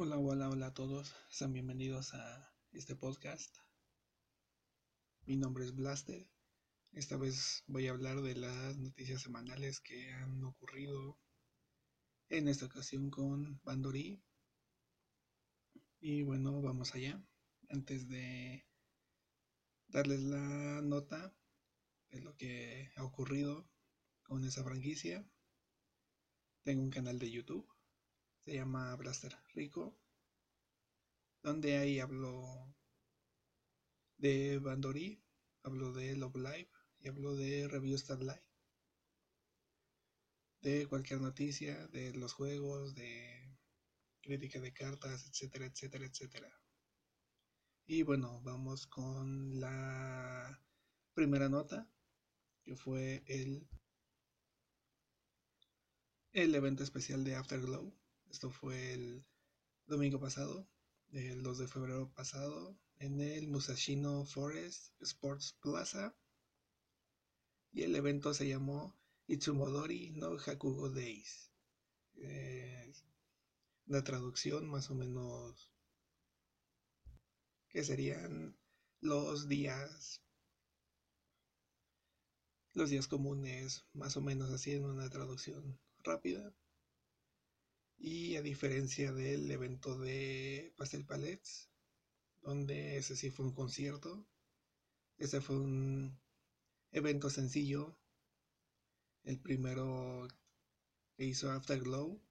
Hola, hola, hola a todos. Sean bienvenidos a este podcast. Mi nombre es Blaster. Esta vez voy a hablar de las noticias semanales que han ocurrido en esta ocasión con Bandori. Y bueno, vamos allá. Antes de darles la nota de lo que ha ocurrido con esa franquicia, tengo un canal de YouTube se llama Blaster Rico, donde ahí hablo de Bandori, hablo de Love Live y hablo de Review Starlight, de cualquier noticia, de los juegos, de crítica de cartas, etcétera, etcétera, etcétera. Y bueno, vamos con la primera nota, que fue el, el evento especial de Afterglow esto fue el domingo pasado, el 2 de febrero pasado, en el Musashino Forest Sports Plaza. Y el evento se llamó Itsumodori no Hakugo Days. la traducción más o menos que serían los días los días comunes más o menos así en una traducción rápida y a diferencia del evento de Pastel Palets, donde ese sí fue un concierto, ese fue un evento sencillo, el primero que hizo Afterglow,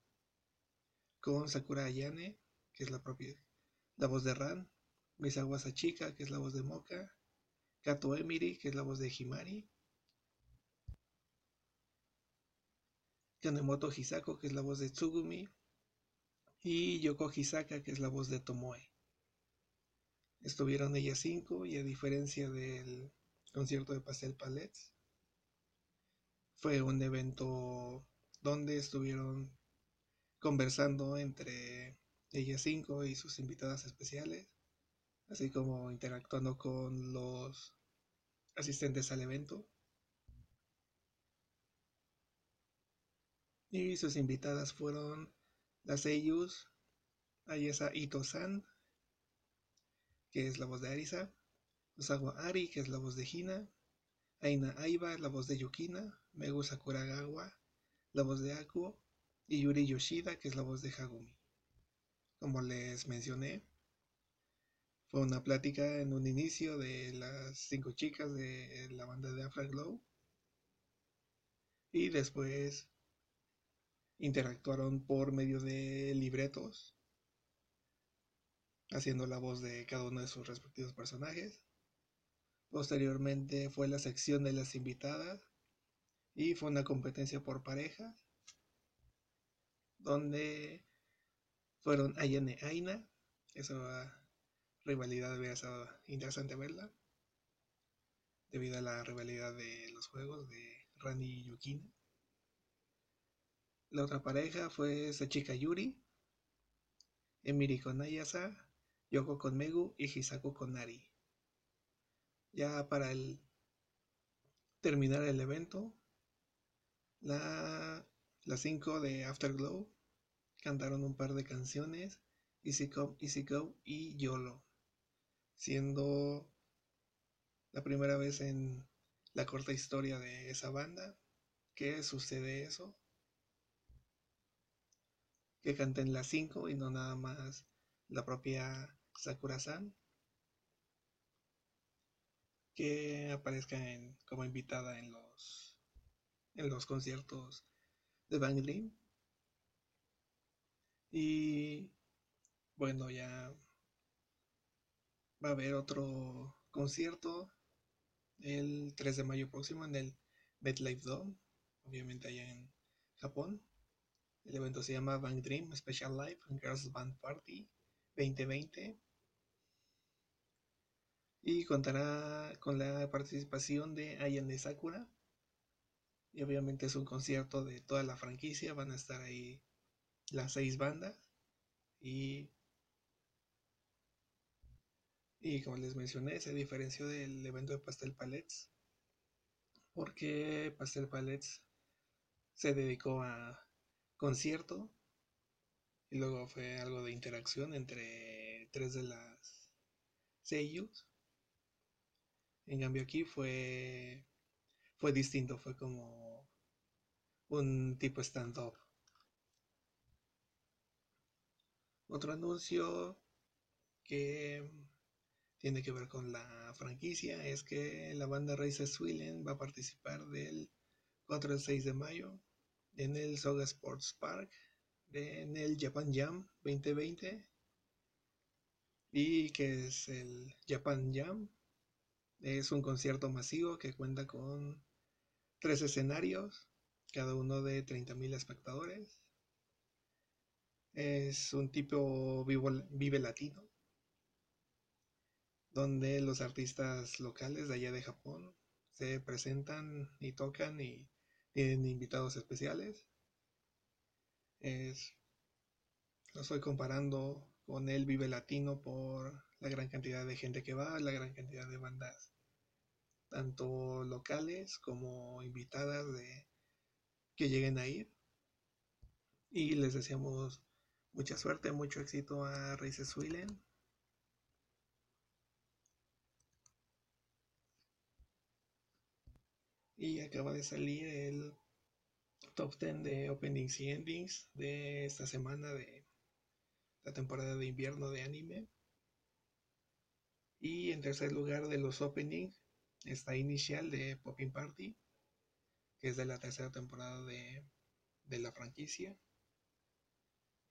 con Sakura Ayane, que es la propia, la voz de Ran, Misawa Sachika, que es la voz de Moka, Kato Emiri, que es la voz de Himari, Kanemoto Hisako, que es la voz de Tsugumi, y Yoko Hisaka, que es la voz de Tomoe. Estuvieron ellas cinco y a diferencia del concierto de Pastel Palets, fue un evento donde estuvieron conversando entre ellas cinco y sus invitadas especiales, así como interactuando con los asistentes al evento. Y sus invitadas fueron las seiyus Ayesa Ito-san, que es la voz de Arisa, Osawa Ari, que es la voz de Hina, Aina Aiba, la voz de Yukina, Megu Sakuragawa, la voz de Akuo, y Yuri Yoshida, que es la voz de Hagumi. Como les mencioné, fue una plática en un inicio de las cinco chicas de la banda de Afterglow. Y después interactuaron por medio de libretos, haciendo la voz de cada uno de sus respectivos personajes. Posteriormente fue la sección de las invitadas y fue una competencia por parejas, donde fueron Ayane Aina, esa rivalidad hubiera sido interesante verla, debido a la rivalidad de los juegos de Rani y Yukina. La otra pareja fue Sachika Yuri, Emiri con Ayasa, Yoko con Megu y Hisaku con Nari. Ya para terminar el evento, la, las cinco de Afterglow cantaron un par de canciones, Easy Come, Easy Go y YOLO, siendo la primera vez en la corta historia de esa banda que sucede eso que canten las cinco y no nada más la propia Sakura-san. Que aparezca como invitada en los, en los conciertos de Bang Y bueno, ya va a haber otro concierto el 3 de mayo próximo en el MetLife Dome, obviamente allá en Japón. El evento se llama Bang Dream Special Live Girls Band Party 2020 y contará con la participación de Ayane Sakura. Y obviamente es un concierto de toda la franquicia, van a estar ahí las seis bandas y y como les mencioné, se diferenció del evento de Pastel Palets porque Pastel Palets se dedicó a concierto Y luego fue algo de interacción entre tres de las sellos. En cambio aquí fue fue distinto, fue como un tipo stand-up. Otro anuncio que tiene que ver con la franquicia es que la banda Race Swillen va a participar del 4 al 6 de mayo en el Soga Sports Park en el Japan Jam 2020 y que es el Japan Jam. Es un concierto masivo que cuenta con tres escenarios cada uno de 30.000 espectadores. Es un tipo vive latino donde los artistas locales de allá de Japón se presentan y tocan y tienen invitados especiales. Es, lo estoy comparando con el Vive Latino por la gran cantidad de gente que va, la gran cantidad de bandas, tanto locales como invitadas de que lleguen a ir. Y les deseamos mucha suerte, mucho éxito a Raíces Swillen y acaba de salir el top 10 de openings y endings de esta semana de la temporada de invierno de anime. Y en tercer lugar de los openings está Inicial de Popping Party, que es de la tercera temporada de, de la franquicia.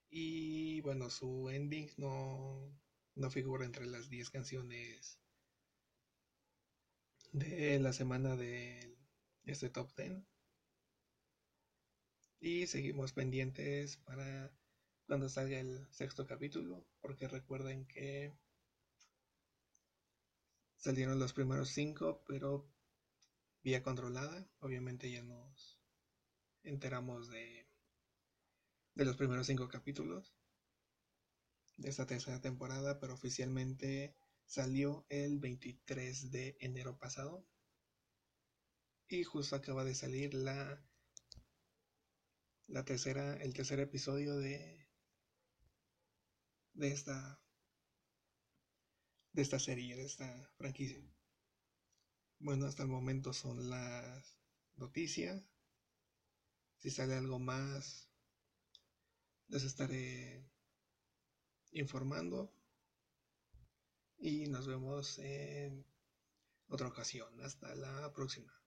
Y bueno, su ending no, no figura entre las 10 canciones de la semana del este top 10. Y seguimos pendientes para cuando salga el sexto capítulo, porque recuerden que salieron los primeros cinco, pero vía controlada. Obviamente ya nos enteramos de, de los primeros cinco capítulos de esta tercera temporada, pero oficialmente salió el 23 de enero pasado. Y justo acaba de salir la, la tercera, el tercer episodio de, de esta de esta serie, de esta franquicia. Bueno, hasta el momento son las noticias. Si sale algo más, les estaré informando. Y nos vemos en otra ocasión. Hasta la próxima.